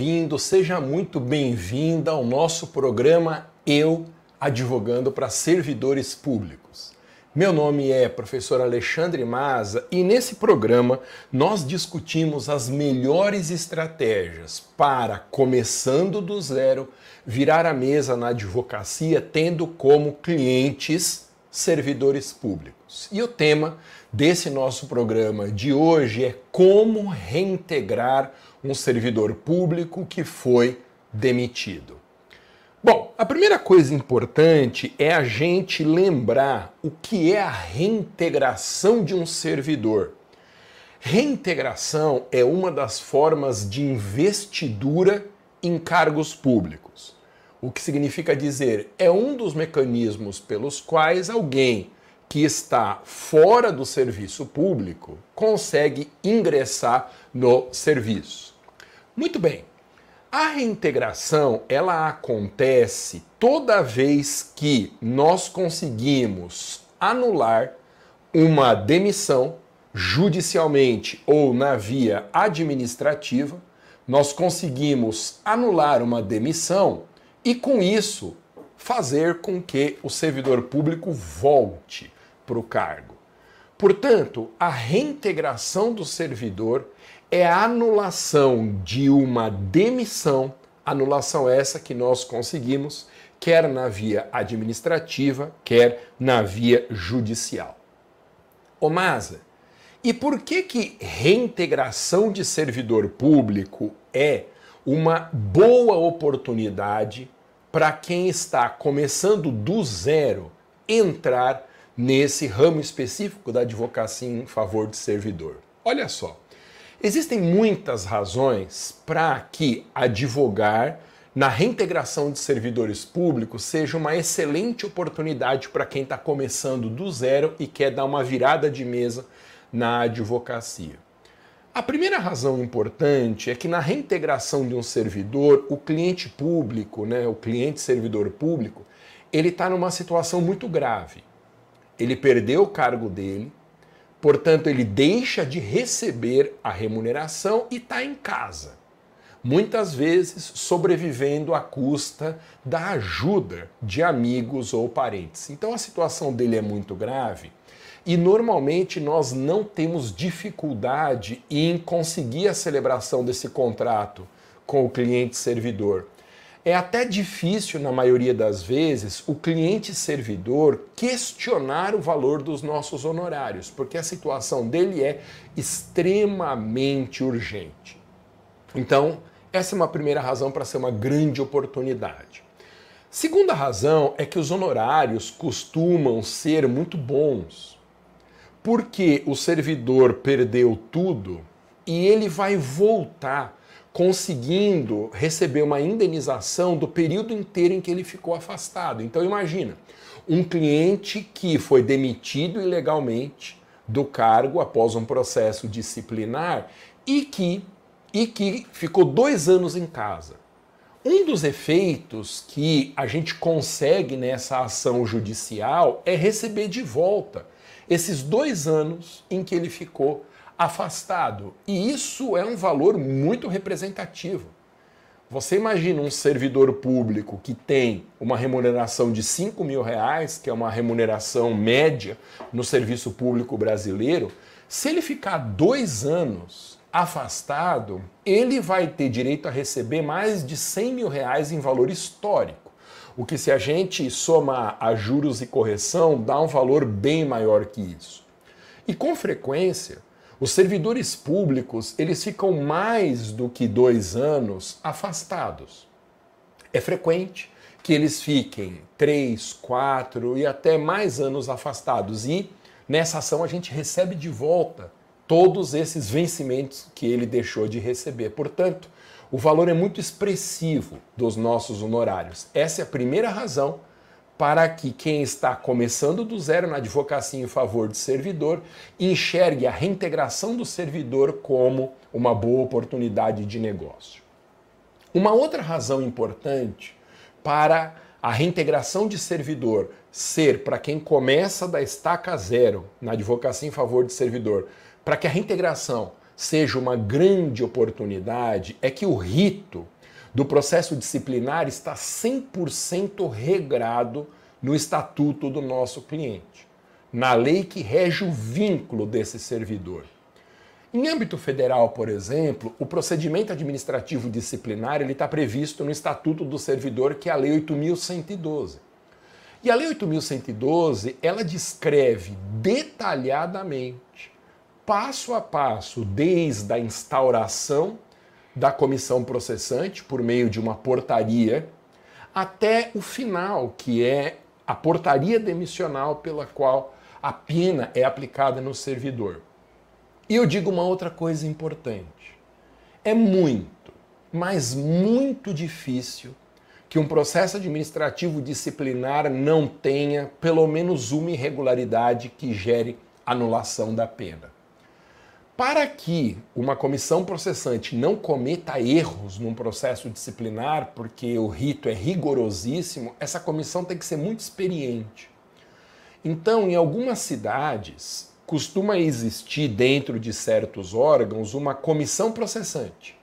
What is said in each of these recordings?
bem-vindo, seja muito bem-vinda ao nosso programa Eu Advogando para Servidores Públicos. Meu nome é professor Alexandre Maza e nesse programa nós discutimos as melhores estratégias para, começando do zero, virar a mesa na advocacia tendo como clientes servidores públicos. E o tema desse nosso programa de hoje é como reintegrar um servidor público que foi demitido. Bom, a primeira coisa importante é a gente lembrar o que é a reintegração de um servidor. Reintegração é uma das formas de investidura em cargos públicos. O que significa dizer, é um dos mecanismos pelos quais alguém que está fora do serviço público consegue ingressar no serviço. Muito bem. A reintegração, ela acontece toda vez que nós conseguimos anular uma demissão judicialmente ou na via administrativa, nós conseguimos anular uma demissão e com isso fazer com que o servidor público volte para o cargo. Portanto, a reintegração do servidor é a anulação de uma demissão, anulação essa que nós conseguimos, quer na via administrativa, quer na via judicial. Ô Maza, e por que que reintegração de servidor público é uma boa oportunidade para quem está começando do zero entrar nesse ramo específico da advocacia em favor de servidor. Olha só, existem muitas razões para que advogar na reintegração de servidores públicos seja uma excelente oportunidade para quem está começando do zero e quer dar uma virada de mesa na advocacia. A primeira razão importante é que na reintegração de um servidor, o cliente público, né, o cliente servidor público, ele está numa situação muito grave ele perdeu o cargo dele, portanto, ele deixa de receber a remuneração e está em casa. Muitas vezes sobrevivendo à custa da ajuda de amigos ou parentes. Então a situação dele é muito grave e normalmente nós não temos dificuldade em conseguir a celebração desse contrato com o cliente servidor é até difícil, na maioria das vezes, o cliente servidor questionar o valor dos nossos honorários, porque a situação dele é extremamente urgente. Então, essa é uma primeira razão para ser uma grande oportunidade. Segunda razão é que os honorários costumam ser muito bons, porque o servidor perdeu tudo e ele vai voltar conseguindo receber uma indenização do período inteiro em que ele ficou afastado. Então imagina, um cliente que foi demitido ilegalmente do cargo após um processo disciplinar e que, e que ficou dois anos em casa. Um dos efeitos que a gente consegue nessa ação judicial é receber de volta esses dois anos em que ele ficou afastado. E isso é um valor muito representativo. Você imagina um servidor público que tem uma remuneração de 5 mil reais, que é uma remuneração média no serviço público brasileiro, se ele ficar dois anos afastado, ele vai ter direito a receber mais de 100 mil reais em valor histórico. O que, se a gente somar a juros e correção, dá um valor bem maior que isso. E com frequência, os servidores públicos, eles ficam mais do que dois anos afastados. É frequente que eles fiquem três, quatro e até mais anos afastados. E nessa ação a gente recebe de volta todos esses vencimentos que ele deixou de receber. Portanto, o valor é muito expressivo dos nossos honorários. Essa é a primeira razão para que quem está começando do zero na advocacia em favor de servidor enxergue a reintegração do servidor como uma boa oportunidade de negócio. Uma outra razão importante para a reintegração de servidor ser para quem começa da estaca zero na advocacia em favor de servidor, para que a reintegração seja uma grande oportunidade é que o rito do processo disciplinar está 100% regrado no estatuto do nosso cliente, na lei que rege o vínculo desse servidor. Em âmbito federal, por exemplo, o procedimento administrativo disciplinar ele está previsto no Estatuto do Servidor, que é a Lei 8.112. E a Lei 8.112 ela descreve detalhadamente, passo a passo, desde a instauração da comissão processante por meio de uma portaria, até o final, que é a portaria demissional pela qual a pena é aplicada no servidor. E eu digo uma outra coisa importante. É muito, mas muito difícil que um processo administrativo disciplinar não tenha pelo menos uma irregularidade que gere anulação da pena. Para que uma comissão processante não cometa erros num processo disciplinar, porque o rito é rigorosíssimo, essa comissão tem que ser muito experiente. Então, em algumas cidades, costuma existir dentro de certos órgãos uma comissão processante,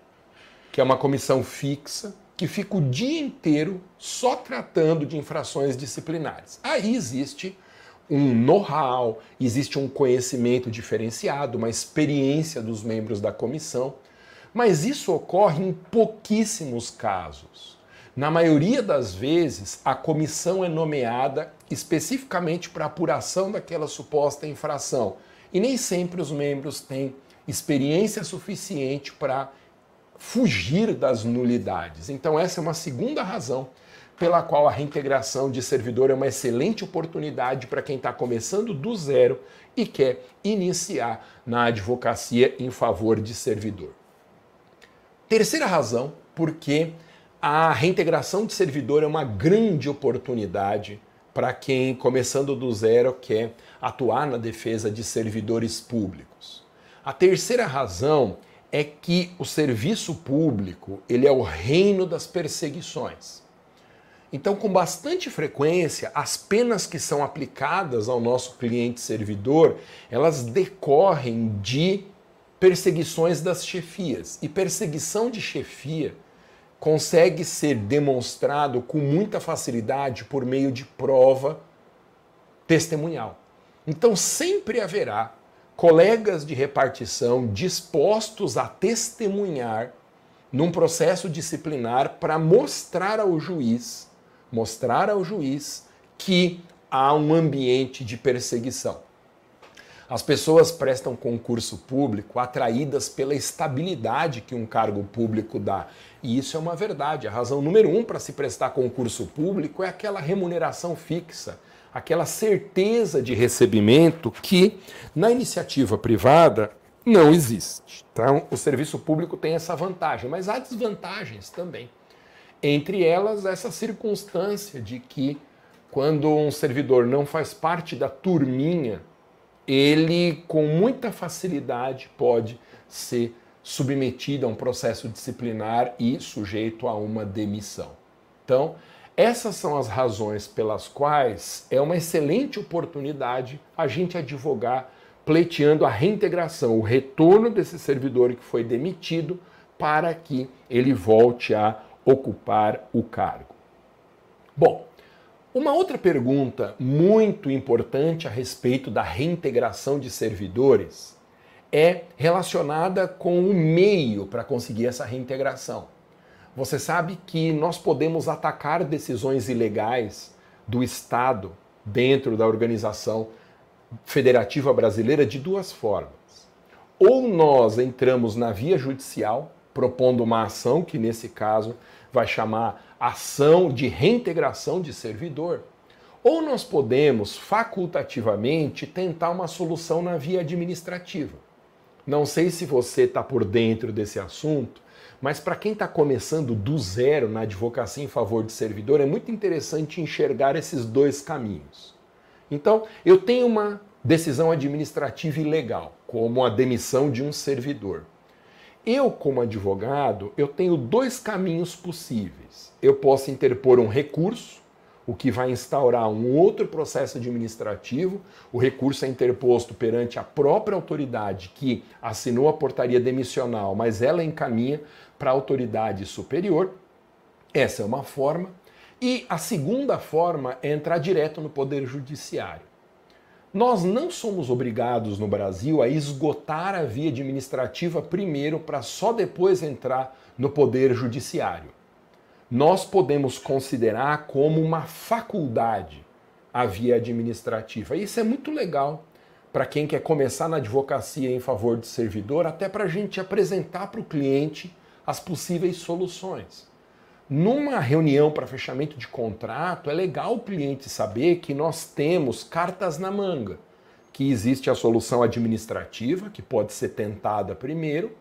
que é uma comissão fixa que fica o dia inteiro só tratando de infrações disciplinares. Aí existe um know-how, existe um conhecimento diferenciado, uma experiência dos membros da comissão, mas isso ocorre em pouquíssimos casos. Na maioria das vezes, a comissão é nomeada especificamente para apuração daquela suposta infração. E nem sempre os membros têm experiência suficiente para fugir das nulidades. Então, essa é uma segunda razão pela qual a reintegração de servidor é uma excelente oportunidade para quem está começando do zero e quer iniciar na advocacia em favor de servidor. Terceira razão, porque a reintegração de servidor é uma grande oportunidade para quem, começando do zero, quer atuar na defesa de servidores públicos. A terceira razão é que o serviço público ele é o reino das perseguições. Então, com bastante frequência, as penas que são aplicadas ao nosso cliente servidor, elas decorrem de perseguições das chefias. E perseguição de chefia consegue ser demonstrado com muita facilidade por meio de prova testemunhal. Então sempre haverá colegas de repartição dispostos a testemunhar num processo disciplinar para mostrar ao juiz, mostrar ao juiz que há um ambiente de perseguição. As pessoas prestam concurso público atraídas pela estabilidade que um cargo público dá. E isso é uma verdade. A razão número um para se prestar concurso público é aquela remuneração fixa, aquela certeza de recebimento que na iniciativa privada não existe. Então, o serviço público tem essa vantagem, mas há desvantagens também. Entre elas, essa circunstância de que, quando um servidor não faz parte da turminha ele com muita facilidade pode ser submetido a um processo disciplinar e sujeito a uma demissão. Então, essas são as razões pelas quais é uma excelente oportunidade a gente advogar pleiteando a reintegração, o retorno desse servidor que foi demitido para que ele volte a ocupar o cargo. Bom, uma outra pergunta muito importante a respeito da reintegração de servidores é relacionada com o meio para conseguir essa reintegração. Você sabe que nós podemos atacar decisões ilegais do Estado dentro da organização federativa brasileira de duas formas. Ou nós entramos na via judicial, propondo uma ação, que nesse caso vai chamar ação de reintegração de servidor. Ou nós podemos facultativamente tentar uma solução na via administrativa. Não sei se você está por dentro desse assunto, mas para quem está começando do zero na advocacia em favor de servidor, é muito interessante enxergar esses dois caminhos. Então, eu tenho uma decisão administrativa ilegal, como a demissão de um servidor. Eu, como advogado, eu tenho dois caminhos possíveis. Eu posso interpor um recurso o que vai instaurar um outro processo administrativo. O recurso é interposto perante a própria autoridade que assinou a portaria demissional, mas ela encaminha para a autoridade superior. Essa é uma forma. E a segunda forma é entrar direto no Poder Judiciário. Nós não somos obrigados no Brasil a esgotar a via administrativa primeiro para só depois entrar no Poder Judiciário nós podemos considerar como uma faculdade a via administrativa. Isso é muito legal para quem quer começar na advocacia em favor do servidor, até para a gente apresentar para o cliente as possíveis soluções. Numa reunião para fechamento de contrato, é legal o cliente saber que nós temos cartas na manga, que existe a solução administrativa, que pode ser tentada primeiro,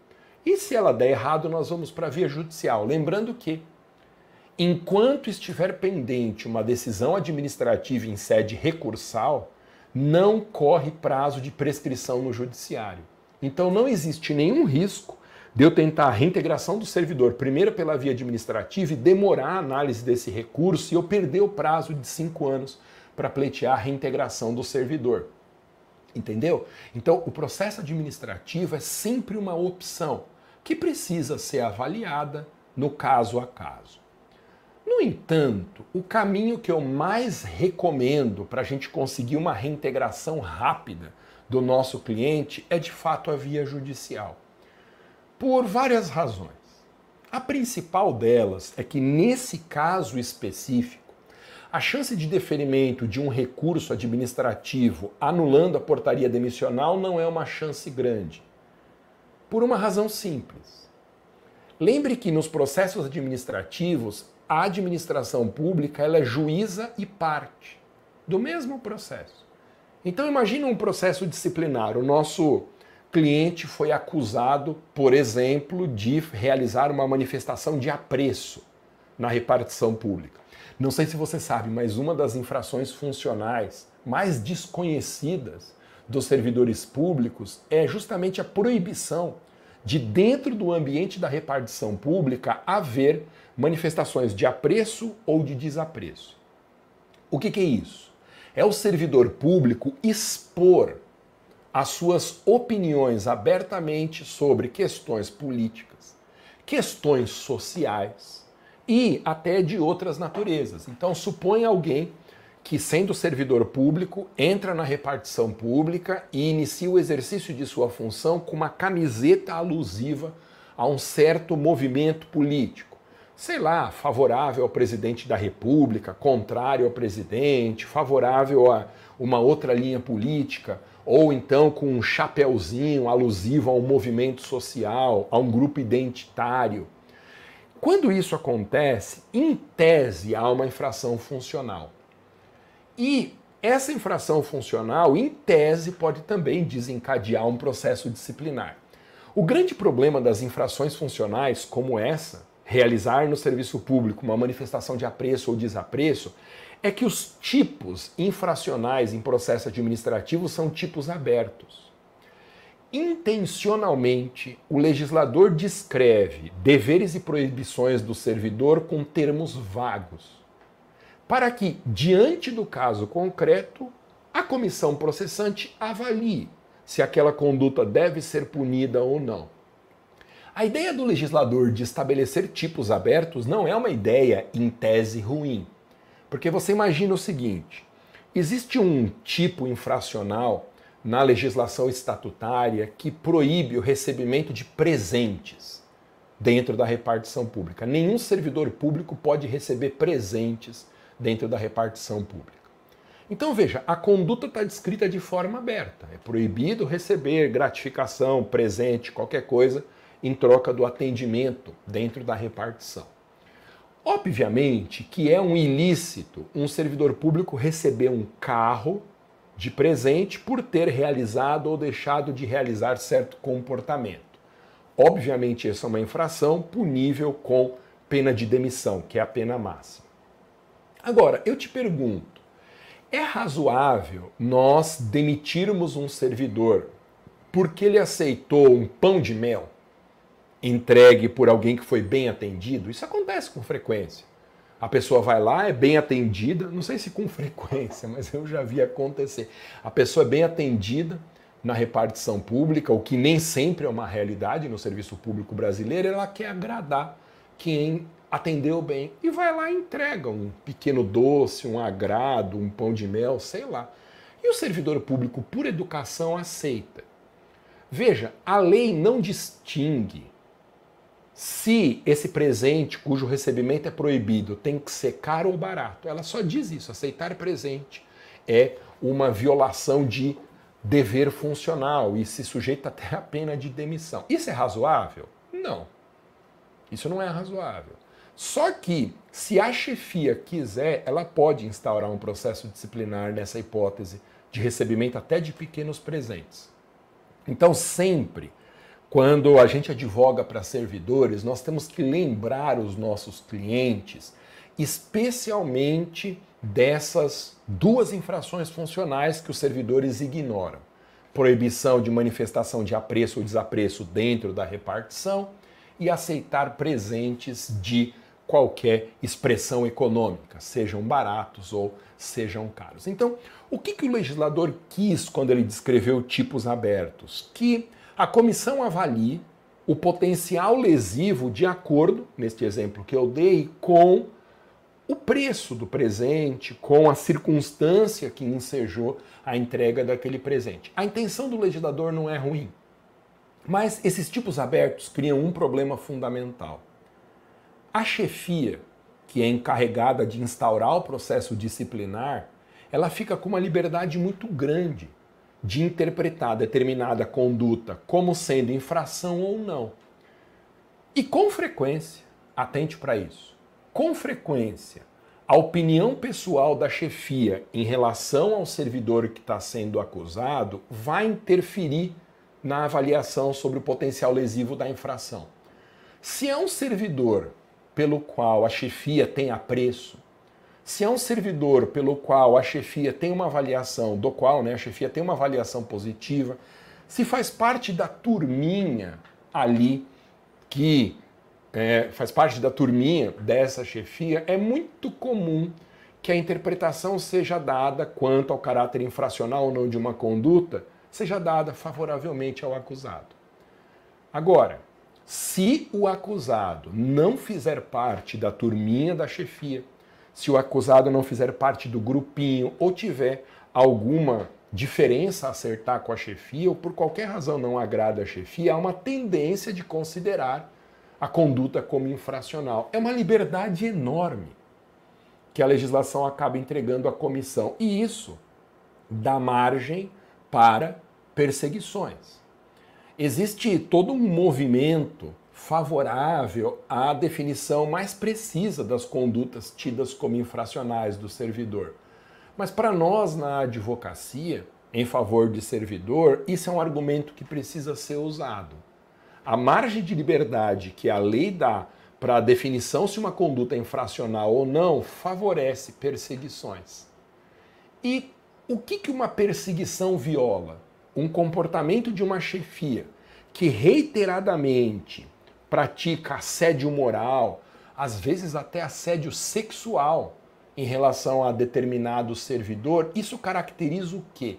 e se ela der errado, nós vamos para a via judicial. Lembrando que enquanto estiver pendente uma decisão administrativa em sede recursal, não corre prazo de prescrição no judiciário. Então não existe nenhum risco de eu tentar a reintegração do servidor, primeiro pela via administrativa, e demorar a análise desse recurso e eu perder o prazo de cinco anos para pleitear a reintegração do servidor. Entendeu? Então, o processo administrativo é sempre uma opção que precisa ser avaliada no caso a caso. No entanto, o caminho que eu mais recomendo para a gente conseguir uma reintegração rápida do nosso cliente é de fato a via judicial. Por várias razões. A principal delas é que, nesse caso específico, a chance de deferimento de um recurso administrativo anulando a portaria demissional não é uma chance grande. Por uma razão simples. Lembre que nos processos administrativos a administração pública ela é juíza e parte do mesmo processo. Então imagine um processo disciplinar. O nosso cliente foi acusado, por exemplo, de realizar uma manifestação de apreço na repartição pública. Não sei se você sabe, mas uma das infrações funcionais mais desconhecidas dos servidores públicos é justamente a proibição de dentro do ambiente da repartição pública haver manifestações de apreço ou de desapreço. O que, que é isso? É o servidor público expor as suas opiniões abertamente sobre questões políticas, questões sociais e até de outras naturezas. Então, supõe alguém que, sendo servidor público, entra na repartição pública e inicia o exercício de sua função com uma camiseta alusiva a um certo movimento político. Sei lá, favorável ao presidente da República, contrário ao presidente, favorável a uma outra linha política, ou então com um chapeuzinho alusivo a um movimento social, a um grupo identitário. Quando isso acontece, em tese há uma infração funcional. E essa infração funcional, em tese, pode também desencadear um processo disciplinar. O grande problema das infrações funcionais, como essa, realizar no serviço público uma manifestação de apreço ou desapreço, é que os tipos infracionais em processo administrativo são tipos abertos. Intencionalmente, o legislador descreve deveres e proibições do servidor com termos vagos para que, diante do caso concreto, a comissão processante avalie se aquela conduta deve ser punida ou não. A ideia do legislador de estabelecer tipos abertos não é uma ideia em tese ruim. Porque você imagina o seguinte: existe um tipo infracional na legislação estatutária que proíbe o recebimento de presentes dentro da repartição pública. Nenhum servidor público pode receber presentes dentro da repartição pública. Então veja, a conduta está descrita de forma aberta. É proibido receber gratificação, presente, qualquer coisa em troca do atendimento dentro da repartição. Obviamente que é um ilícito um servidor público receber um carro de presente por ter realizado ou deixado de realizar certo comportamento. Obviamente, essa é uma infração punível com pena de demissão, que é a pena máxima. Agora, eu te pergunto: é razoável nós demitirmos um servidor porque ele aceitou um pão de mel entregue por alguém que foi bem atendido? Isso acontece com frequência. A pessoa vai lá, é bem atendida, não sei se com frequência, mas eu já vi acontecer. A pessoa é bem atendida na repartição pública, o que nem sempre é uma realidade no serviço público brasileiro, ela quer agradar quem atendeu bem e vai lá e entrega um pequeno doce, um agrado, um pão de mel, sei lá. E o servidor público, por educação, aceita. Veja, a lei não distingue se esse presente cujo recebimento é proibido tem que ser caro ou barato. Ela só diz isso: aceitar presente é uma violação de dever funcional e se sujeita até a pena de demissão. Isso é razoável? Não. Isso não é razoável. Só que, se a chefia quiser, ela pode instaurar um processo disciplinar nessa hipótese de recebimento até de pequenos presentes. Então, sempre, quando a gente advoga para servidores, nós temos que lembrar os nossos clientes, especialmente dessas duas infrações funcionais que os servidores ignoram: proibição de manifestação de apreço ou desapreço dentro da repartição e aceitar presentes de qualquer expressão econômica, sejam baratos ou sejam caros. Então, o que, que o legislador quis quando ele descreveu tipos abertos? Que a comissão avalie o potencial lesivo de acordo, neste exemplo que eu dei, com o preço do presente, com a circunstância que ensejou a entrega daquele presente. A intenção do legislador não é ruim, mas esses tipos abertos criam um problema fundamental. A chefia, que é encarregada de instaurar o processo disciplinar, ela fica com uma liberdade muito grande de interpretar determinada conduta como sendo infração ou não. E com frequência, atente para isso com frequência, a opinião pessoal da chefia em relação ao servidor que está sendo acusado vai interferir na avaliação sobre o potencial lesivo da infração. Se é um servidor pelo qual a chefia tem apreço, se é um servidor pelo qual a chefia tem uma avaliação, do qual né, a chefia tem uma avaliação positiva, se faz parte da turminha ali que é, faz parte da turminha dessa chefia, é muito comum que a interpretação seja dada quanto ao caráter infracional ou não de uma conduta, seja dada favoravelmente ao acusado. Agora, se o acusado não fizer parte da turminha da chefia, se o acusado não fizer parte do grupinho ou tiver alguma diferença a acertar com a chefia ou por qualquer razão não agrada a chefia, há uma tendência de considerar a conduta como infracional. É uma liberdade enorme que a legislação acaba entregando à comissão. E isso dá margem para perseguições. Existe todo um movimento favorável à definição mais precisa das condutas tidas como infracionais do servidor. Mas para nós na advocacia, em favor de servidor, isso é um argumento que precisa ser usado a margem de liberdade que a lei dá para a definição se uma conduta é infracional ou não favorece perseguições. E o que, que uma perseguição viola? Um comportamento de uma chefia que reiteradamente pratica assédio moral, às vezes até assédio sexual em relação a determinado servidor, isso caracteriza o quê?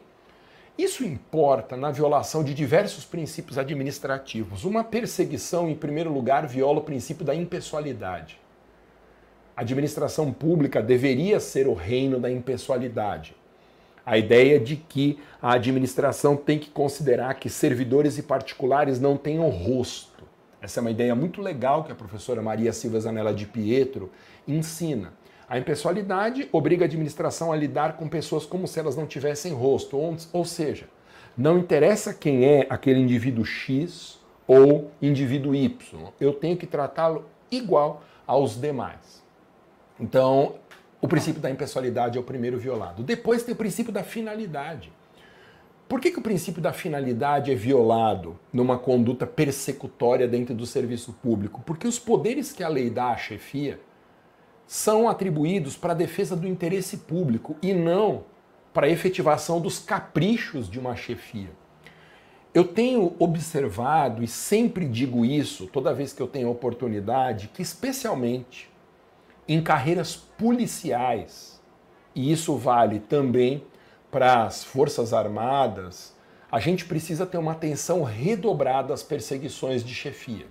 Isso importa na violação de diversos princípios administrativos. Uma perseguição, em primeiro lugar, viola o princípio da impessoalidade. A administração pública deveria ser o reino da impessoalidade. A ideia de que a administração tem que considerar que servidores e particulares não tenham rosto. Essa é uma ideia muito legal que a professora Maria Silva Zanella de Pietro ensina. A impessoalidade obriga a administração a lidar com pessoas como se elas não tivessem rosto, ou, seja, não interessa quem é aquele indivíduo X ou indivíduo Y, eu tenho que tratá-lo igual aos demais. Então, o princípio da impessoalidade é o primeiro violado. Depois tem o princípio da finalidade. Por que, que o princípio da finalidade é violado numa conduta persecutória dentro do serviço público? Porque os poderes que a lei dá à chefia são atribuídos para a defesa do interesse público e não para a efetivação dos caprichos de uma chefia. Eu tenho observado e sempre digo isso toda vez que eu tenho oportunidade, que especialmente em carreiras policiais, e isso vale também para as Forças Armadas, a gente precisa ter uma atenção redobrada às perseguições de chefia.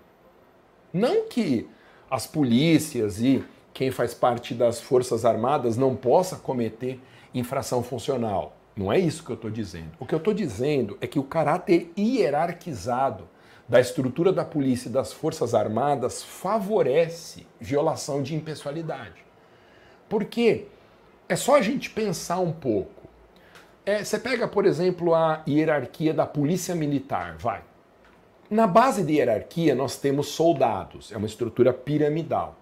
Não que as polícias e quem faz parte das Forças Armadas não possa cometer infração funcional. Não é isso que eu estou dizendo. O que eu estou dizendo é que o caráter hierarquizado da estrutura da polícia e das Forças Armadas favorece violação de impessoalidade. Porque é só a gente pensar um pouco. É, você pega, por exemplo, a hierarquia da polícia militar, vai. Na base de hierarquia nós temos soldados, é uma estrutura piramidal.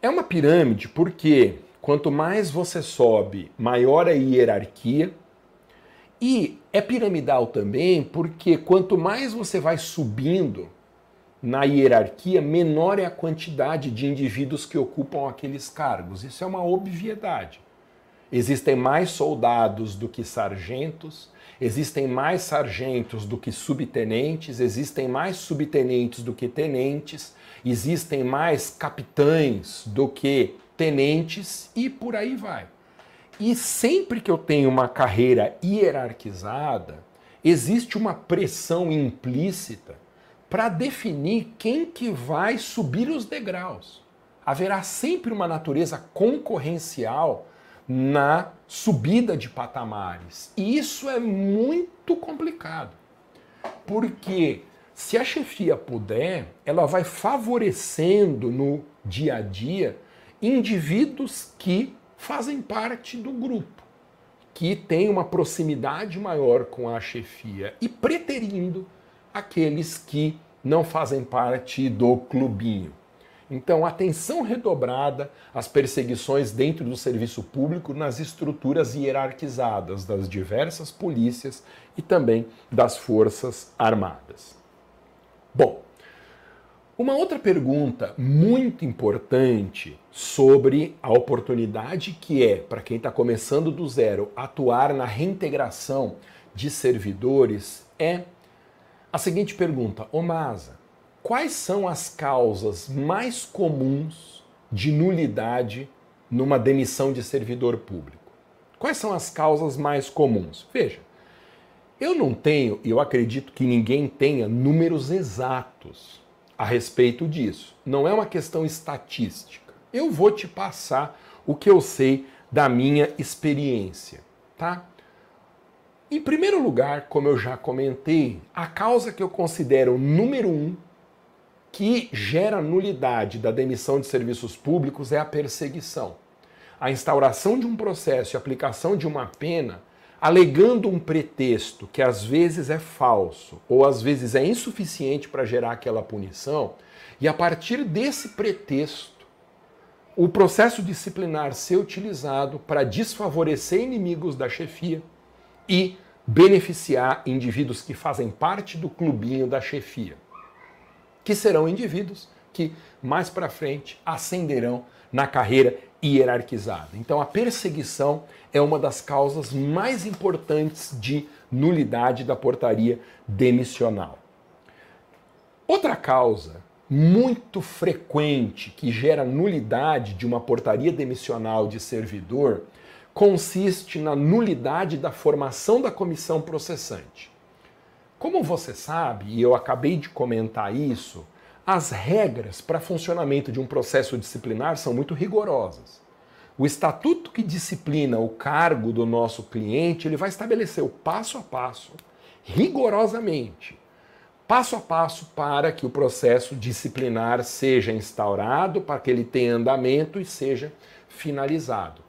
É uma pirâmide porque quanto mais você sobe, maior a hierarquia. E é piramidal também porque quanto mais você vai subindo na hierarquia, menor é a quantidade de indivíduos que ocupam aqueles cargos. Isso é uma obviedade. Existem mais soldados do que sargentos, existem mais sargentos do que subtenentes, existem mais subtenentes do que tenentes, existem mais capitães do que tenentes e por aí vai. E sempre que eu tenho uma carreira hierarquizada, existe uma pressão implícita para definir quem que vai subir os degraus. Haverá sempre uma natureza concorrencial na subida de patamares. E isso é muito complicado. Porque se a chefia puder, ela vai favorecendo no dia a dia indivíduos que fazem parte do grupo, que têm uma proximidade maior com a chefia e preterindo aqueles que não fazem parte do clubinho. Então, atenção redobrada às perseguições dentro do serviço público nas estruturas hierarquizadas das diversas polícias e também das Forças Armadas. Bom, uma outra pergunta muito importante sobre a oportunidade que é, para quem está começando do zero, atuar na reintegração de servidores é a seguinte pergunta: Ô Masa, Quais são as causas mais comuns de nulidade numa demissão de servidor público? Quais são as causas mais comuns? Veja, eu não tenho, e eu acredito que ninguém tenha, números exatos a respeito disso. Não é uma questão estatística. Eu vou te passar o que eu sei da minha experiência, tá? Em primeiro lugar, como eu já comentei, a causa que eu considero número um que gera nulidade da demissão de serviços públicos é a perseguição. A instauração de um processo e aplicação de uma pena alegando um pretexto que às vezes é falso ou às vezes é insuficiente para gerar aquela punição, e a partir desse pretexto, o processo disciplinar ser utilizado para desfavorecer inimigos da chefia e beneficiar indivíduos que fazem parte do clubinho da chefia que serão indivíduos que mais para frente ascenderão na carreira hierarquizada. Então a perseguição é uma das causas mais importantes de nulidade da portaria demissional. Outra causa muito frequente que gera nulidade de uma portaria demissional de servidor consiste na nulidade da formação da comissão processante. Como você sabe, e eu acabei de comentar isso, as regras para funcionamento de um processo disciplinar são muito rigorosas. O estatuto que disciplina o cargo do nosso cliente, ele vai estabelecer o passo a passo, rigorosamente, passo a passo para que o processo disciplinar seja instaurado, para que ele tenha andamento e seja finalizado.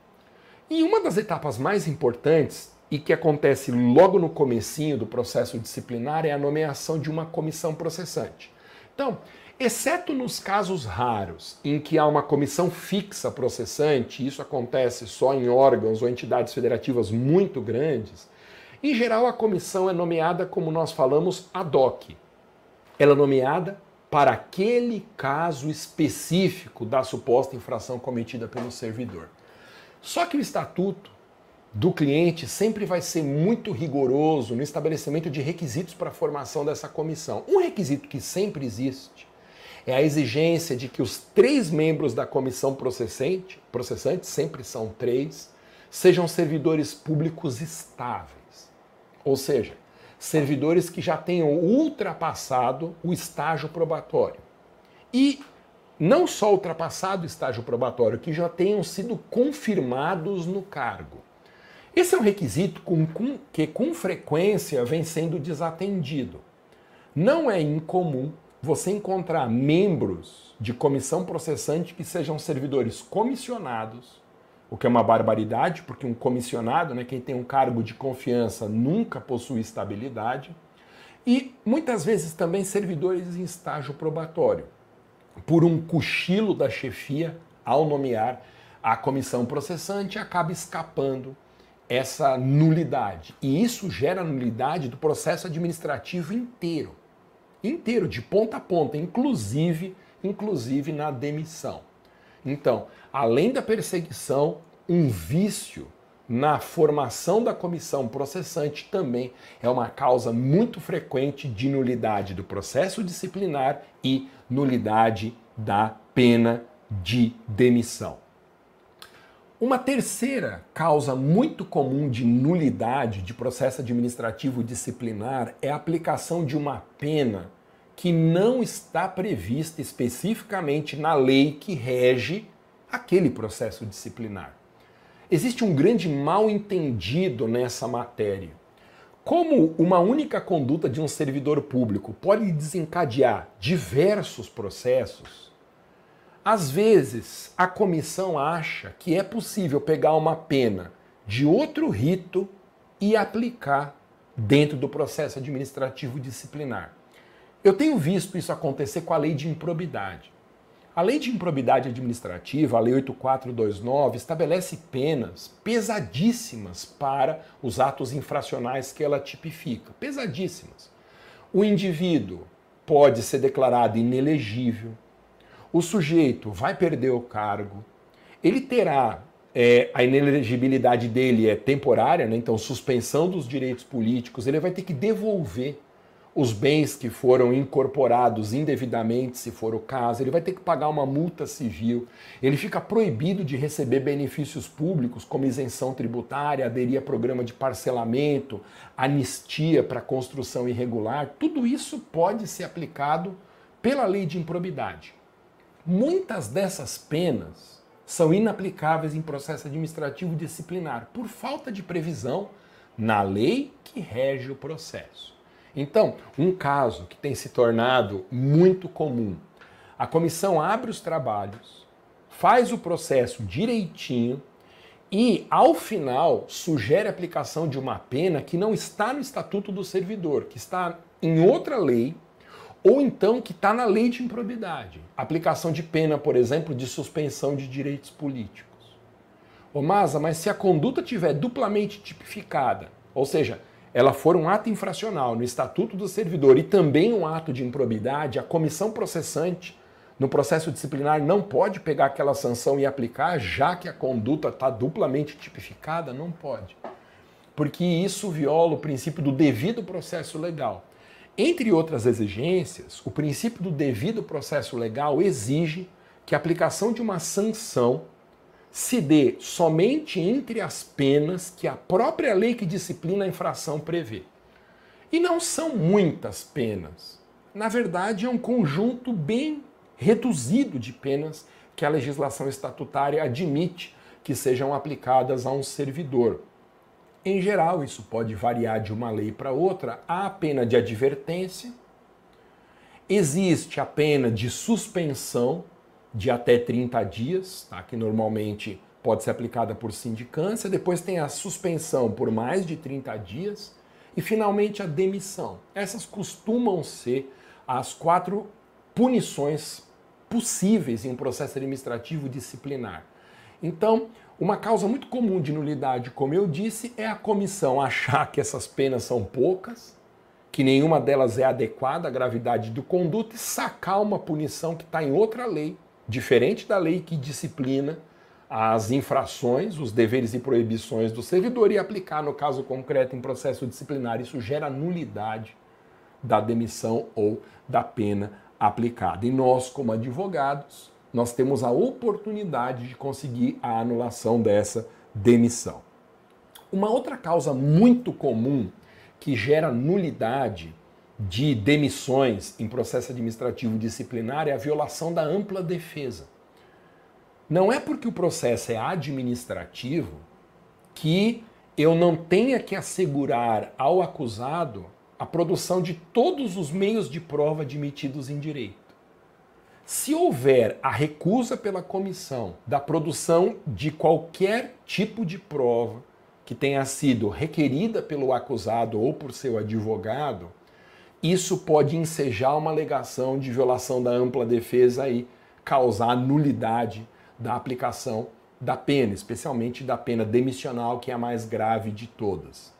E uma das etapas mais importantes e que acontece logo no comecinho do processo disciplinar é a nomeação de uma comissão processante. Então, exceto nos casos raros em que há uma comissão fixa processante, isso acontece só em órgãos ou entidades federativas muito grandes, em geral a comissão é nomeada, como nós falamos, ad hoc. Ela é nomeada para aquele caso específico da suposta infração cometida pelo servidor. Só que o estatuto do cliente sempre vai ser muito rigoroso no estabelecimento de requisitos para a formação dessa comissão. Um requisito que sempre existe é a exigência de que os três membros da comissão processante, processante sempre são três, sejam servidores públicos estáveis. Ou seja, servidores que já tenham ultrapassado o estágio probatório. E não só ultrapassado o estágio probatório, que já tenham sido confirmados no cargo. Esse é um requisito com, com, que com frequência vem sendo desatendido. Não é incomum você encontrar membros de comissão processante que sejam servidores comissionados, o que é uma barbaridade, porque um comissionado, né, quem tem um cargo de confiança, nunca possui estabilidade, e muitas vezes também servidores em estágio probatório, por um cochilo da chefia ao nomear a comissão processante, acaba escapando essa nulidade. E isso gera nulidade do processo administrativo inteiro. Inteiro, de ponta a ponta, inclusive, inclusive na demissão. Então, além da perseguição, um vício na formação da comissão processante também é uma causa muito frequente de nulidade do processo disciplinar e nulidade da pena de demissão. Uma terceira causa muito comum de nulidade de processo administrativo disciplinar é a aplicação de uma pena que não está prevista especificamente na lei que rege aquele processo disciplinar. Existe um grande mal entendido nessa matéria. Como uma única conduta de um servidor público pode desencadear diversos processos, às vezes, a comissão acha que é possível pegar uma pena de outro rito e aplicar dentro do processo administrativo disciplinar. Eu tenho visto isso acontecer com a lei de improbidade. A lei de improbidade administrativa, a lei 8429, estabelece penas pesadíssimas para os atos infracionais que ela tipifica. Pesadíssimas. O indivíduo pode ser declarado inelegível, o sujeito vai perder o cargo, ele terá é, a inelegibilidade dele é temporária, né? então suspensão dos direitos políticos, ele vai ter que devolver os bens que foram incorporados indevidamente, se for o caso, ele vai ter que pagar uma multa civil, ele fica proibido de receber benefícios públicos, como isenção tributária, aderir a programa de parcelamento, anistia para construção irregular, tudo isso pode ser aplicado pela lei de improbidade. Muitas dessas penas são inaplicáveis em processo administrativo disciplinar por falta de previsão na lei que rege o processo. Então, um caso que tem se tornado muito comum, a comissão abre os trabalhos, faz o processo direitinho e, ao final, sugere a aplicação de uma pena que não está no Estatuto do Servidor, que está em outra lei ou então que está na lei de improbidade. Aplicação de pena, por exemplo, de suspensão de direitos políticos. Ô Masa, mas se a conduta tiver duplamente tipificada, ou seja, ela for um ato infracional no Estatuto do Servidor e também um ato de improbidade, a comissão processante no processo disciplinar não pode pegar aquela sanção e aplicar, já que a conduta está duplamente tipificada? Não pode. Porque isso viola o princípio do devido processo legal. Entre outras exigências, o princípio do devido processo legal exige que a aplicação de uma sanção se dê somente entre as penas que a própria lei que disciplina a infração prevê. E não são muitas penas. Na verdade, é um conjunto bem reduzido de penas que a legislação estatutária admite que sejam aplicadas a um servidor. Em geral, isso pode variar de uma lei para outra. Há a pena de advertência, existe a pena de suspensão de até 30 dias, tá? que normalmente pode ser aplicada por sindicância, depois tem a suspensão por mais de 30 dias e finalmente a demissão. Essas costumam ser as quatro punições possíveis em um processo administrativo disciplinar. Então, uma causa muito comum de nulidade, como eu disse, é a comissão achar que essas penas são poucas, que nenhuma delas é adequada à gravidade do conduto e sacar uma punição que está em outra lei, diferente da lei que disciplina as infrações, os deveres e proibições do servidor e aplicar no caso concreto em processo disciplinar. Isso gera nulidade da demissão ou da pena aplicada. E nós, como advogados, nós temos a oportunidade de conseguir a anulação dessa demissão. Uma outra causa muito comum que gera nulidade de demissões em processo administrativo disciplinar é a violação da ampla defesa. Não é porque o processo é administrativo que eu não tenha que assegurar ao acusado a produção de todos os meios de prova admitidos em direito. Se houver a recusa pela comissão da produção de qualquer tipo de prova que tenha sido requerida pelo acusado ou por seu advogado, isso pode ensejar uma alegação de violação da ampla defesa e causar nulidade da aplicação da pena, especialmente da pena demissional, que é a mais grave de todas.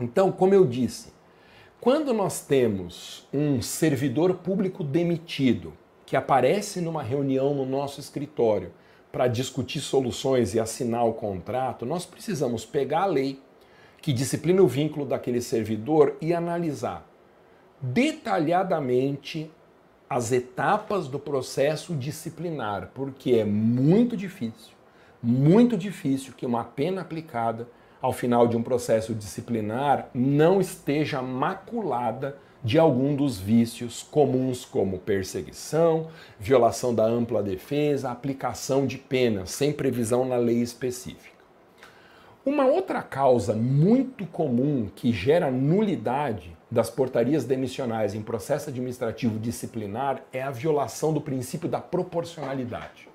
Então, como eu disse, quando nós temos um servidor público demitido que aparece numa reunião no nosso escritório para discutir soluções e assinar o contrato, nós precisamos pegar a lei que disciplina o vínculo daquele servidor e analisar detalhadamente as etapas do processo disciplinar, porque é muito difícil, muito difícil que uma pena aplicada ao final de um processo disciplinar, não esteja maculada de algum dos vícios comuns, como perseguição, violação da ampla defesa, aplicação de penas sem previsão na lei específica. Uma outra causa muito comum que gera nulidade das portarias demissionais em processo administrativo disciplinar é a violação do princípio da proporcionalidade.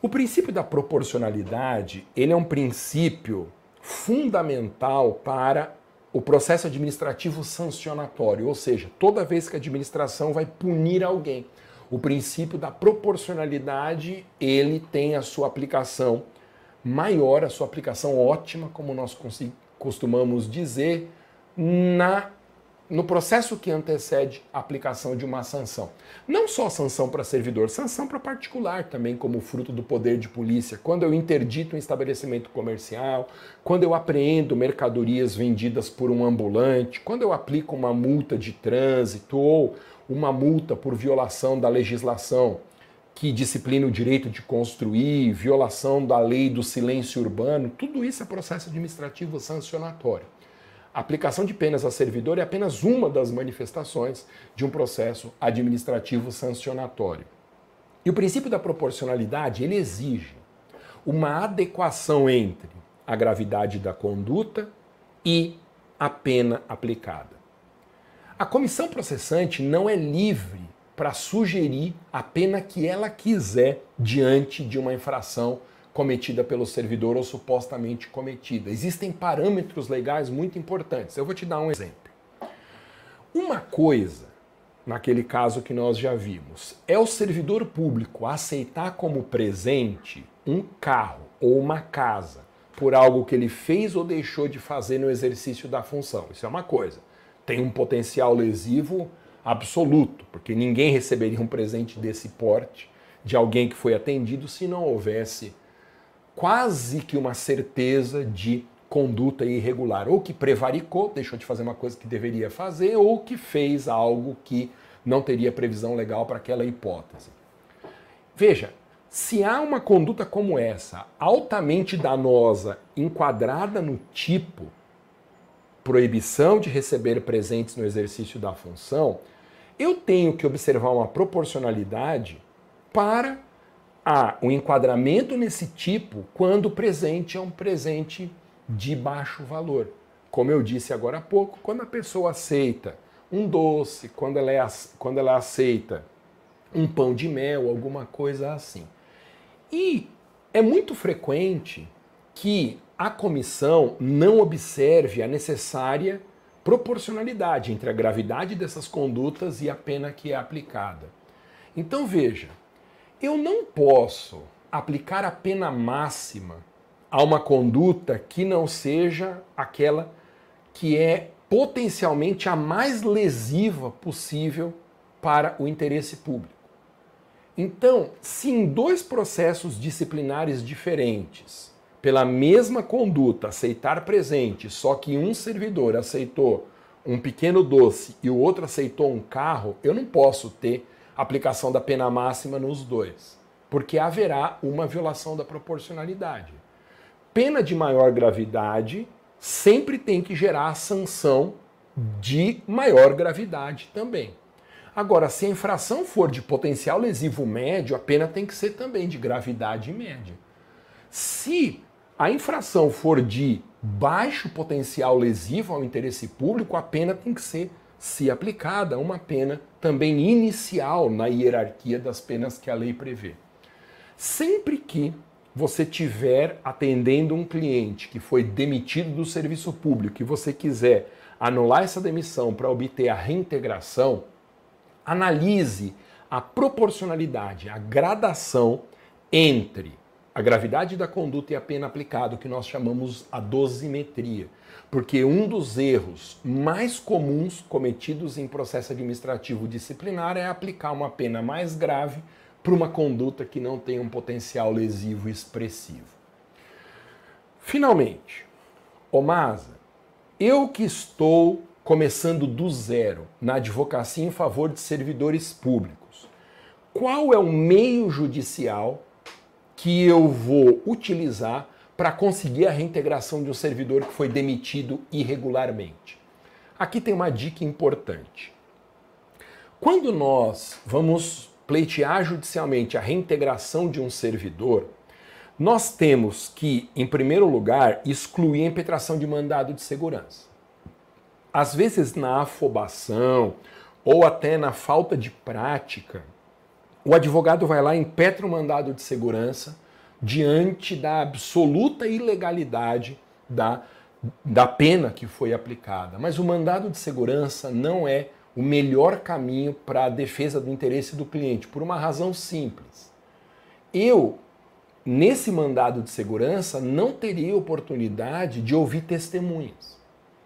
O princípio da proporcionalidade, ele é um princípio fundamental para o processo administrativo sancionatório, ou seja, toda vez que a administração vai punir alguém, o princípio da proporcionalidade, ele tem a sua aplicação maior, a sua aplicação ótima, como nós costumamos dizer, na no processo que antecede a aplicação de uma sanção. Não só sanção para servidor, sanção para particular também, como fruto do poder de polícia. Quando eu interdito um estabelecimento comercial, quando eu apreendo mercadorias vendidas por um ambulante, quando eu aplico uma multa de trânsito ou uma multa por violação da legislação que disciplina o direito de construir, violação da lei do silêncio urbano, tudo isso é processo administrativo sancionatório. Aplicação de penas a servidor é apenas uma das manifestações de um processo administrativo sancionatório. E o princípio da proporcionalidade, ele exige uma adequação entre a gravidade da conduta e a pena aplicada. A comissão processante não é livre para sugerir a pena que ela quiser diante de uma infração cometida pelo servidor ou supostamente cometida. Existem parâmetros legais muito importantes. Eu vou te dar um exemplo. Uma coisa, naquele caso que nós já vimos, é o servidor público aceitar como presente um carro ou uma casa por algo que ele fez ou deixou de fazer no exercício da função. Isso é uma coisa. Tem um potencial lesivo absoluto, porque ninguém receberia um presente desse porte de alguém que foi atendido se não houvesse quase que uma certeza de conduta irregular, ou que prevaricou, deixou de fazer uma coisa que deveria fazer, ou que fez algo que não teria previsão legal para aquela hipótese. Veja, se há uma conduta como essa, altamente danosa, enquadrada no tipo proibição de receber presentes no exercício da função, eu tenho que observar uma proporcionalidade para há um enquadramento nesse tipo quando o presente é um presente de baixo valor. Como eu disse agora há pouco, quando a pessoa aceita um doce, quando ela, é, quando ela aceita um pão de mel, alguma coisa assim. E é muito frequente que a comissão não observe a necessária proporcionalidade entre a gravidade dessas condutas e a pena que é aplicada. Então veja, eu não posso aplicar a pena máxima a uma conduta que não seja aquela que é potencialmente a mais lesiva possível para o interesse público. Então, se em dois processos disciplinares diferentes, pela mesma conduta, aceitar presente, só que um servidor aceitou um pequeno doce e o outro aceitou um carro, eu não posso ter aplicação da pena máxima nos dois, porque haverá uma violação da proporcionalidade. Pena de maior gravidade sempre tem que gerar a sanção de maior gravidade também. Agora, se a infração for de potencial lesivo médio, a pena tem que ser também de gravidade média. Se a infração for de baixo potencial lesivo ao interesse público, a pena tem que ser, se aplicada, uma pena também inicial na hierarquia das penas que a lei prevê. Sempre que você tiver atendendo um cliente que foi demitido do serviço público e você quiser anular essa demissão para obter a reintegração, analise a proporcionalidade, a gradação entre a gravidade da conduta e a pena aplicada, que nós chamamos a dosimetria. Porque um dos erros mais comuns cometidos em processo administrativo disciplinar é aplicar uma pena mais grave para uma conduta que não tem um potencial lesivo expressivo. Finalmente, Omasa, eu que estou começando do zero na advocacia em favor de servidores públicos, qual é o meio judicial que eu vou utilizar para conseguir a reintegração de um servidor que foi demitido irregularmente? Aqui tem uma dica importante. Quando nós vamos pleitear judicialmente a reintegração de um servidor, nós temos que, em primeiro lugar, excluir a impetração de mandado de segurança. Às vezes, na afobação ou até na falta de prática, o advogado vai lá impetra o mandado de segurança diante da absoluta ilegalidade da, da pena que foi aplicada. Mas o mandado de segurança não é o melhor caminho para a defesa do interesse do cliente, por uma razão simples. Eu, nesse mandado de segurança, não teria oportunidade de ouvir testemunhas.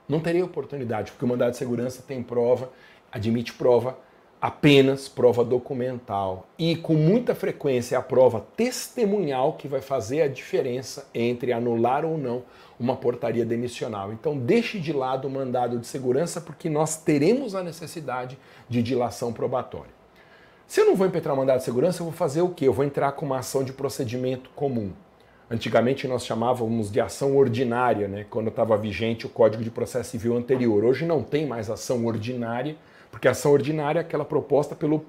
Não teria oportunidade, porque o mandado de segurança tem prova, admite prova apenas prova documental e com muita frequência a prova testemunhal que vai fazer a diferença entre anular ou não uma portaria demissional. Então deixe de lado o mandado de segurança porque nós teremos a necessidade de dilação probatória. Se eu não vou impetrar o mandado de segurança, eu vou fazer o quê? Eu vou entrar com uma ação de procedimento comum. Antigamente nós chamávamos de ação ordinária, né? quando estava vigente o Código de Processo Civil anterior. Hoje não tem mais ação ordinária, porque ação ordinária é aquela proposta pelo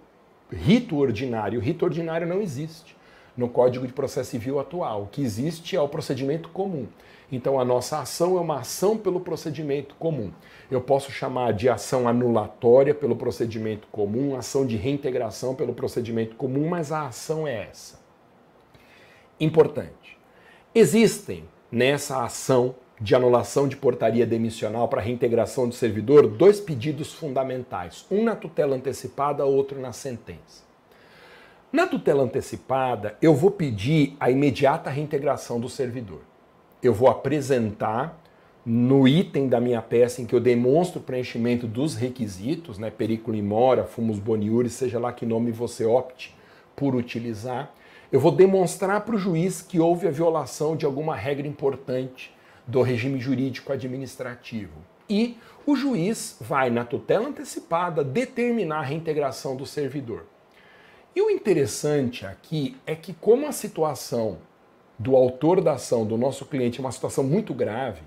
rito ordinário. O rito ordinário não existe no Código de Processo Civil atual. O que existe é o procedimento comum. Então a nossa ação é uma ação pelo procedimento comum. Eu posso chamar de ação anulatória pelo procedimento comum, ação de reintegração pelo procedimento comum, mas a ação é essa. Importante. Existem nessa ação de anulação de portaria demissional para reintegração do servidor dois pedidos fundamentais, um na tutela antecipada, outro na sentença. Na tutela antecipada, eu vou pedir a imediata reintegração do servidor. Eu vou apresentar no item da minha peça em que eu demonstro o preenchimento dos requisitos, né, periculum mora, fumus boniuris, seja lá que nome você opte por utilizar, eu vou demonstrar para o juiz que houve a violação de alguma regra importante do regime jurídico administrativo. E o juiz vai, na tutela antecipada, determinar a reintegração do servidor. E o interessante aqui é que, como a situação do autor da ação, do nosso cliente, é uma situação muito grave,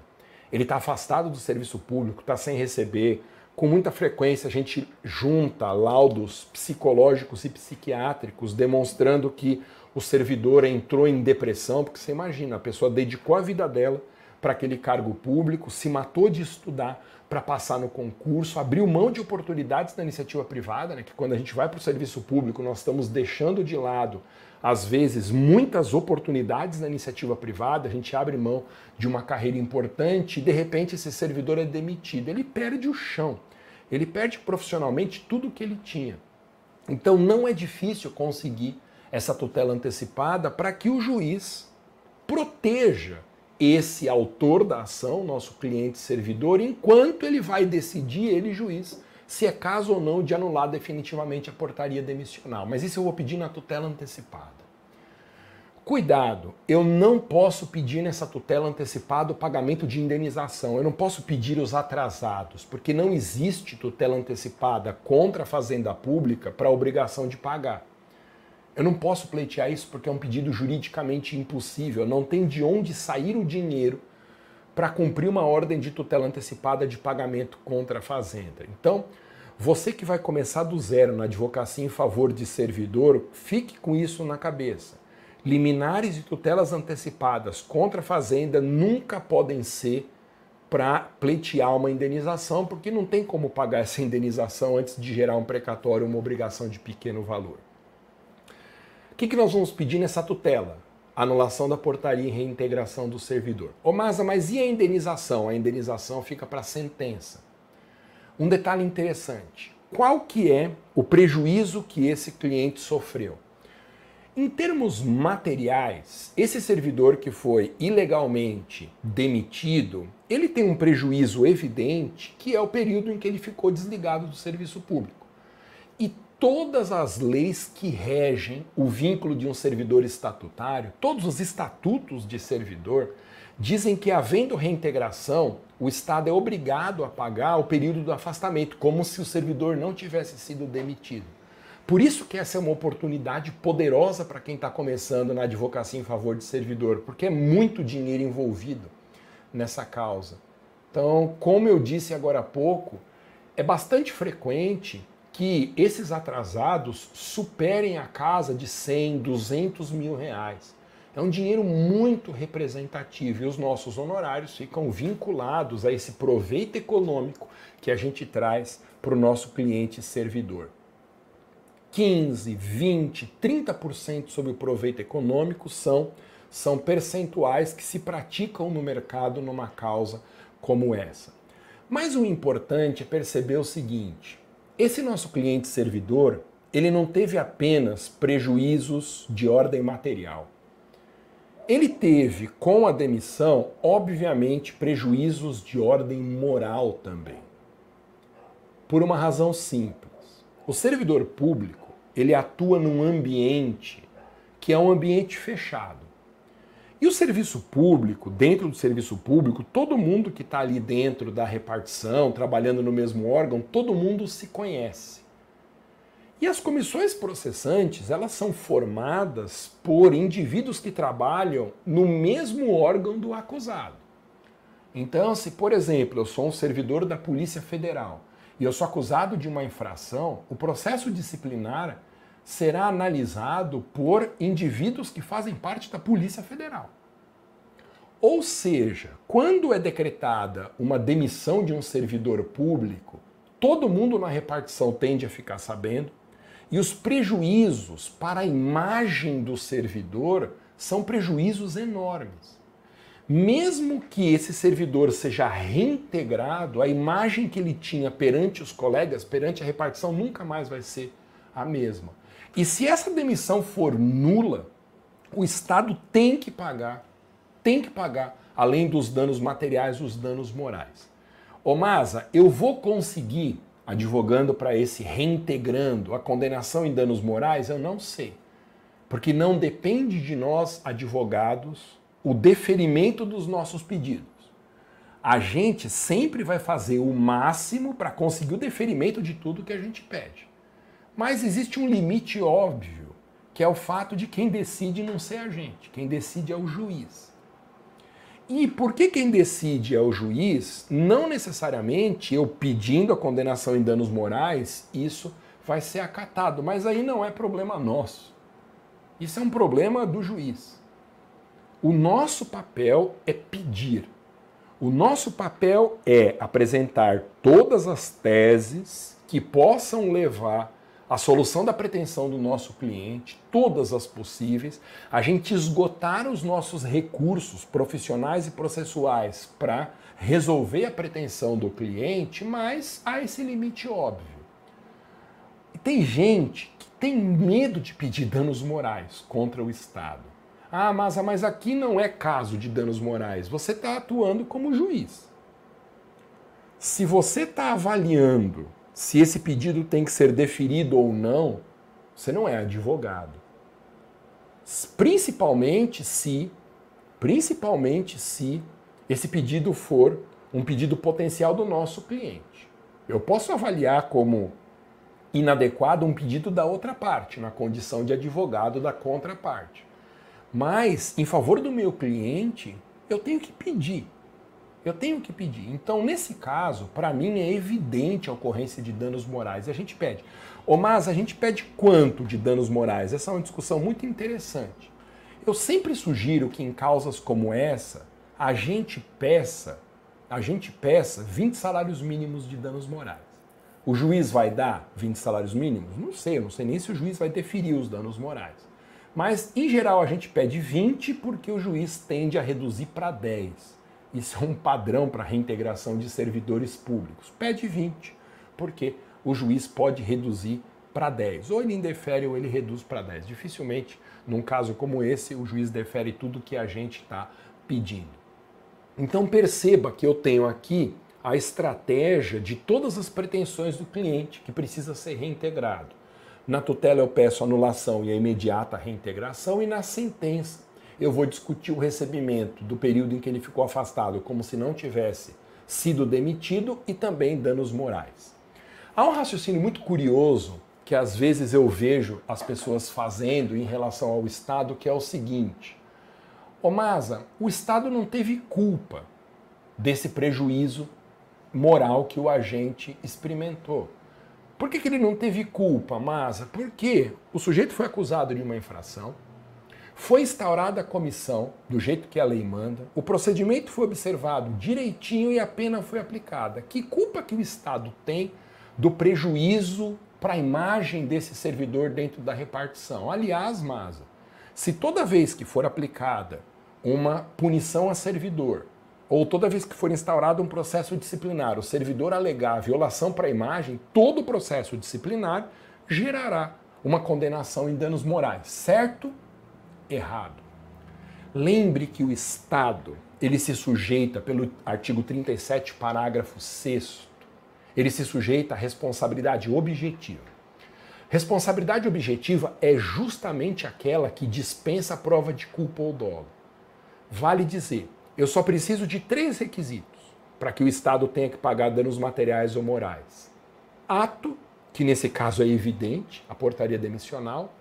ele está afastado do serviço público, está sem receber, com muita frequência a gente junta laudos psicológicos e psiquiátricos demonstrando que o servidor entrou em depressão, porque você imagina, a pessoa dedicou a vida dela para aquele cargo público, se matou de estudar para passar no concurso, abriu mão de oportunidades da iniciativa privada, né, que quando a gente vai para o serviço público, nós estamos deixando de lado, às vezes, muitas oportunidades da iniciativa privada, a gente abre mão de uma carreira importante e, de repente, esse servidor é demitido. Ele perde o chão, ele perde profissionalmente tudo o que ele tinha. Então, não é difícil conseguir essa tutela antecipada para que o juiz proteja esse autor da ação, nosso cliente servidor, enquanto ele vai decidir, ele juiz, se é caso ou não de anular definitivamente a portaria demissional. Mas isso eu vou pedir na tutela antecipada. Cuidado, eu não posso pedir nessa tutela antecipada o pagamento de indenização, eu não posso pedir os atrasados, porque não existe tutela antecipada contra a fazenda pública para a obrigação de pagar. Eu não posso pleitear isso porque é um pedido juridicamente impossível, não tem de onde sair o dinheiro para cumprir uma ordem de tutela antecipada de pagamento contra a fazenda. Então, você que vai começar do zero na advocacia em favor de servidor, fique com isso na cabeça. Liminares e tutelas antecipadas contra a fazenda nunca podem ser para pleitear uma indenização, porque não tem como pagar essa indenização antes de gerar um precatório, uma obrigação de pequeno valor. O que, que nós vamos pedir nessa tutela? Anulação da portaria e reintegração do servidor. Ô mas e a indenização? A indenização fica para sentença. Um detalhe interessante. Qual que é o prejuízo que esse cliente sofreu? Em termos materiais, esse servidor que foi ilegalmente demitido, ele tem um prejuízo evidente, que é o período em que ele ficou desligado do serviço público. Todas as leis que regem o vínculo de um servidor estatutário, todos os estatutos de servidor, dizem que, havendo reintegração, o Estado é obrigado a pagar o período do afastamento, como se o servidor não tivesse sido demitido. Por isso que essa é uma oportunidade poderosa para quem está começando na advocacia em favor de servidor, porque é muito dinheiro envolvido nessa causa. Então, como eu disse agora há pouco, é bastante frequente que esses atrasados superem a casa de 100, 200 mil reais. É um dinheiro muito representativo e os nossos honorários ficam vinculados a esse proveito econômico que a gente traz para o nosso cliente servidor. 15, 20, 30% sobre o proveito econômico são, são percentuais que se praticam no mercado numa causa como essa. Mas o importante é perceber o seguinte: esse nosso cliente servidor, ele não teve apenas prejuízos de ordem material. Ele teve, com a demissão, obviamente, prejuízos de ordem moral também. Por uma razão simples. O servidor público ele atua num ambiente que é um ambiente fechado. E o serviço público, dentro do serviço público, todo mundo que está ali dentro da repartição, trabalhando no mesmo órgão, todo mundo se conhece. E as comissões processantes, elas são formadas por indivíduos que trabalham no mesmo órgão do acusado. Então, se, por exemplo, eu sou um servidor da Polícia Federal e eu sou acusado de uma infração, o processo disciplinar será analisado por indivíduos que fazem parte da Polícia Federal. Ou seja, quando é decretada uma demissão de um servidor público, todo mundo na repartição tende a ficar sabendo, e os prejuízos para a imagem do servidor são prejuízos enormes. Mesmo que esse servidor seja reintegrado, a imagem que ele tinha perante os colegas, perante a repartição, nunca mais vai ser a mesma. E se essa demissão for nula, o Estado tem que pagar, tem que pagar, além dos danos materiais, os danos morais. Ô Masa, eu vou conseguir, advogando para esse reintegrando, a condenação em danos morais? Eu não sei. Porque não depende de nós, advogados, o deferimento dos nossos pedidos. A gente sempre vai fazer o máximo para conseguir o deferimento de tudo que a gente pede. Mas existe um limite óbvio, que é o fato de quem decide não ser a gente, quem decide é o juiz. E por que quem decide é o juiz, não necessariamente eu pedindo a condenação em danos morais, isso vai ser acatado, mas aí não é problema nosso. Isso é um problema do juiz. O nosso papel é pedir. O nosso papel é apresentar todas as teses que possam levar à solução da pretensão do nosso cliente, todas as possíveis, a gente esgotar os nossos recursos profissionais e processuais para resolver a pretensão do cliente, mas há esse limite óbvio. E tem gente que tem medo de pedir danos morais contra o Estado. Ah, mas, mas aqui não é caso de danos morais. Você está atuando como juiz. Se você está avaliando se esse pedido tem que ser deferido ou não, você não é advogado. principalmente se, principalmente se esse pedido for um pedido potencial do nosso cliente. Eu posso avaliar como inadequado um pedido da outra parte, na condição de advogado da contraparte. Mas, em favor do meu cliente, eu tenho que pedir. Eu tenho que pedir. Então, nesse caso, para mim é evidente a ocorrência de danos morais. E a gente pede. Ô, mas a gente pede quanto de danos morais? Essa é uma discussão muito interessante. Eu sempre sugiro que em causas como essa, a gente peça, a gente peça 20 salários mínimos de danos morais. O juiz vai dar 20 salários mínimos? Não sei, eu não sei nem se o juiz vai deferir os danos morais. Mas, em geral, a gente pede 20 porque o juiz tende a reduzir para 10. Isso é um padrão para reintegração de servidores públicos. Pede 20, porque o juiz pode reduzir para 10. Ou ele indefere ou ele reduz para 10. Dificilmente, num caso como esse, o juiz defere tudo que a gente está pedindo. Então perceba que eu tenho aqui a estratégia de todas as pretensões do cliente que precisa ser reintegrado. Na tutela eu peço anulação e a imediata reintegração e na sentença eu vou discutir o recebimento do período em que ele ficou afastado como se não tivesse sido demitido e também danos morais. Há um raciocínio muito curioso que às vezes eu vejo as pessoas fazendo em relação ao Estado, que é o seguinte: Ô Masa, o Estado não teve culpa desse prejuízo moral que o agente experimentou. Por que, que ele não teve culpa, Masa? Porque o sujeito foi acusado de uma infração, foi instaurada a comissão do jeito que a lei manda, o procedimento foi observado direitinho e a pena foi aplicada. Que culpa que o Estado tem do prejuízo para a imagem desse servidor dentro da repartição? Aliás, Masa, se toda vez que for aplicada uma punição a servidor ou toda vez que for instaurado um processo disciplinar, o servidor alegar violação para a imagem, todo o processo disciplinar gerará uma condenação em danos morais, certo? Errado. Lembre que o Estado, ele se sujeita pelo artigo 37, parágrafo 6 ele se sujeita à responsabilidade objetiva. Responsabilidade objetiva é justamente aquela que dispensa a prova de culpa ou dolo. Vale dizer, eu só preciso de três requisitos para que o Estado tenha que pagar danos materiais ou morais: ato, que nesse caso é evidente, a portaria demissional,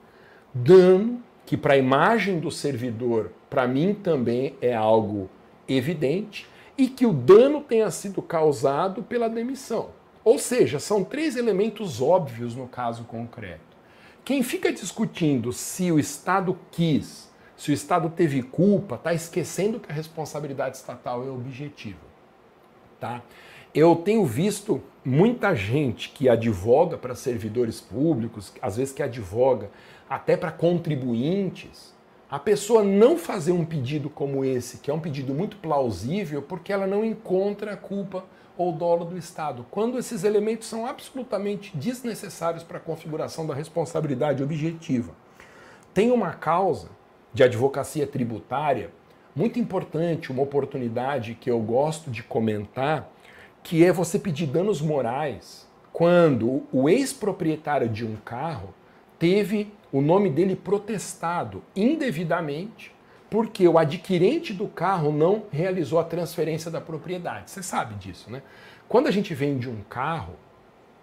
dano, que para a imagem do servidor, para mim também é algo evidente, e que o dano tenha sido causado pela demissão. Ou seja, são três elementos óbvios no caso concreto. Quem fica discutindo se o Estado quis se o Estado teve culpa, está esquecendo que a responsabilidade estatal é objetiva. Tá? Eu tenho visto muita gente que advoga para servidores públicos, às vezes que advoga até para contribuintes, a pessoa não fazer um pedido como esse, que é um pedido muito plausível, porque ela não encontra a culpa ou dolo do Estado, quando esses elementos são absolutamente desnecessários para a configuração da responsabilidade objetiva. Tem uma causa de advocacia tributária, muito importante, uma oportunidade que eu gosto de comentar, que é você pedir danos morais quando o ex-proprietário de um carro teve o nome dele protestado indevidamente porque o adquirente do carro não realizou a transferência da propriedade. Você sabe disso, né? Quando a gente vende um carro,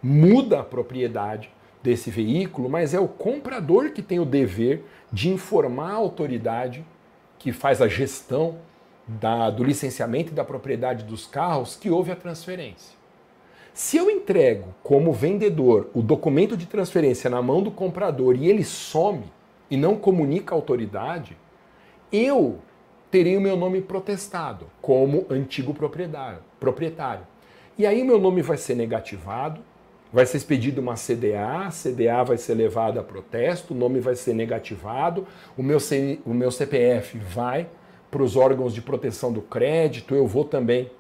muda a propriedade desse veículo, mas é o comprador que tem o dever de informar a autoridade que faz a gestão da, do licenciamento e da propriedade dos carros que houve a transferência. Se eu entrego como vendedor o documento de transferência na mão do comprador e ele some e não comunica à autoridade, eu terei o meu nome protestado como antigo proprietário. proprietário. E aí meu nome vai ser negativado, vai ser expedida uma CDA, a CDA vai ser levada a protesto, o nome vai ser negativado, o meu, C, o meu CPF vai para os órgãos de proteção do crédito, eu vou também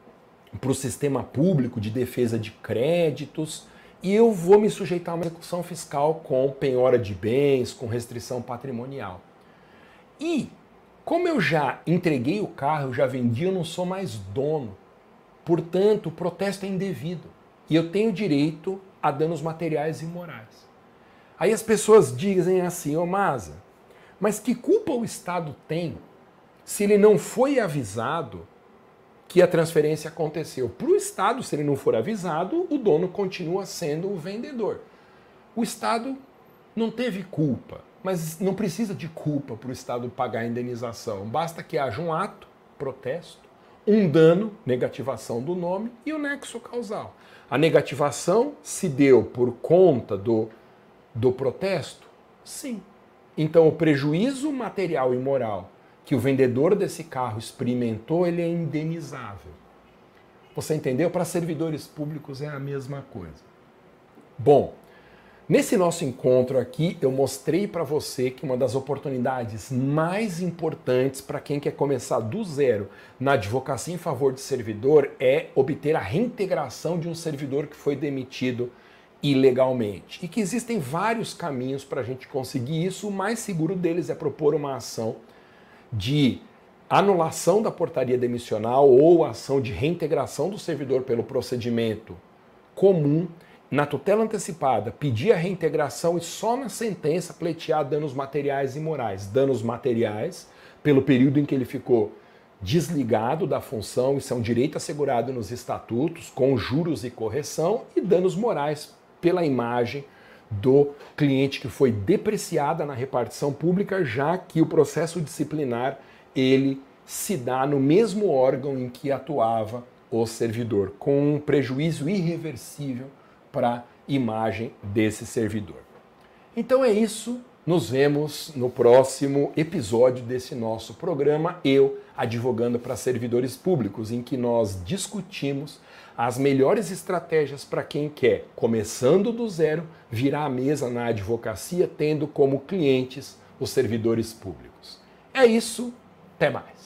para o sistema público de defesa de créditos e eu vou me sujeitar a uma execução fiscal com penhora de bens, com restrição patrimonial. E como eu já entreguei o carro, já vendi, eu não sou mais dono. Portanto, o protesto é indevido. E eu tenho direito a danos materiais e morais. Aí as pessoas dizem assim, ô oh, Masa, Mas que culpa o Estado tem se ele não foi avisado que a transferência aconteceu? Para o Estado, se ele não for avisado, o dono continua sendo o vendedor. O Estado não teve culpa, mas não precisa de culpa para o Estado pagar a indenização. Basta que haja um ato, protesto, um dano, negativação do nome e o nexo causal. A negativação se deu por conta do, do protesto? Sim. Então o prejuízo material e moral que o vendedor desse carro experimentou, ele é indenizável. Você entendeu? Para servidores públicos é a mesma coisa. Bom, Nesse nosso encontro aqui, eu mostrei para você que uma das oportunidades mais importantes para quem quer começar do zero na advocacia em favor de servidor é obter a reintegração de um servidor que foi demitido ilegalmente. E que existem vários caminhos para a gente conseguir isso. O mais seguro deles é propor uma ação de anulação da portaria demissional ou ação de reintegração do servidor pelo procedimento comum na tutela antecipada, pedir a reintegração e só na sentença pleitear danos materiais e morais. Danos materiais, pelo período em que ele ficou desligado da função, isso é um direito assegurado nos estatutos, com juros e correção, e danos morais pela imagem do cliente que foi depreciada na repartição pública, já que o processo disciplinar ele se dá no mesmo órgão em que atuava o servidor, com um prejuízo irreversível para a imagem desse servidor. Então é isso. Nos vemos no próximo episódio desse nosso programa, eu advogando para servidores públicos, em que nós discutimos as melhores estratégias para quem quer, começando do zero, virar a mesa na advocacia, tendo como clientes os servidores públicos. É isso, até mais.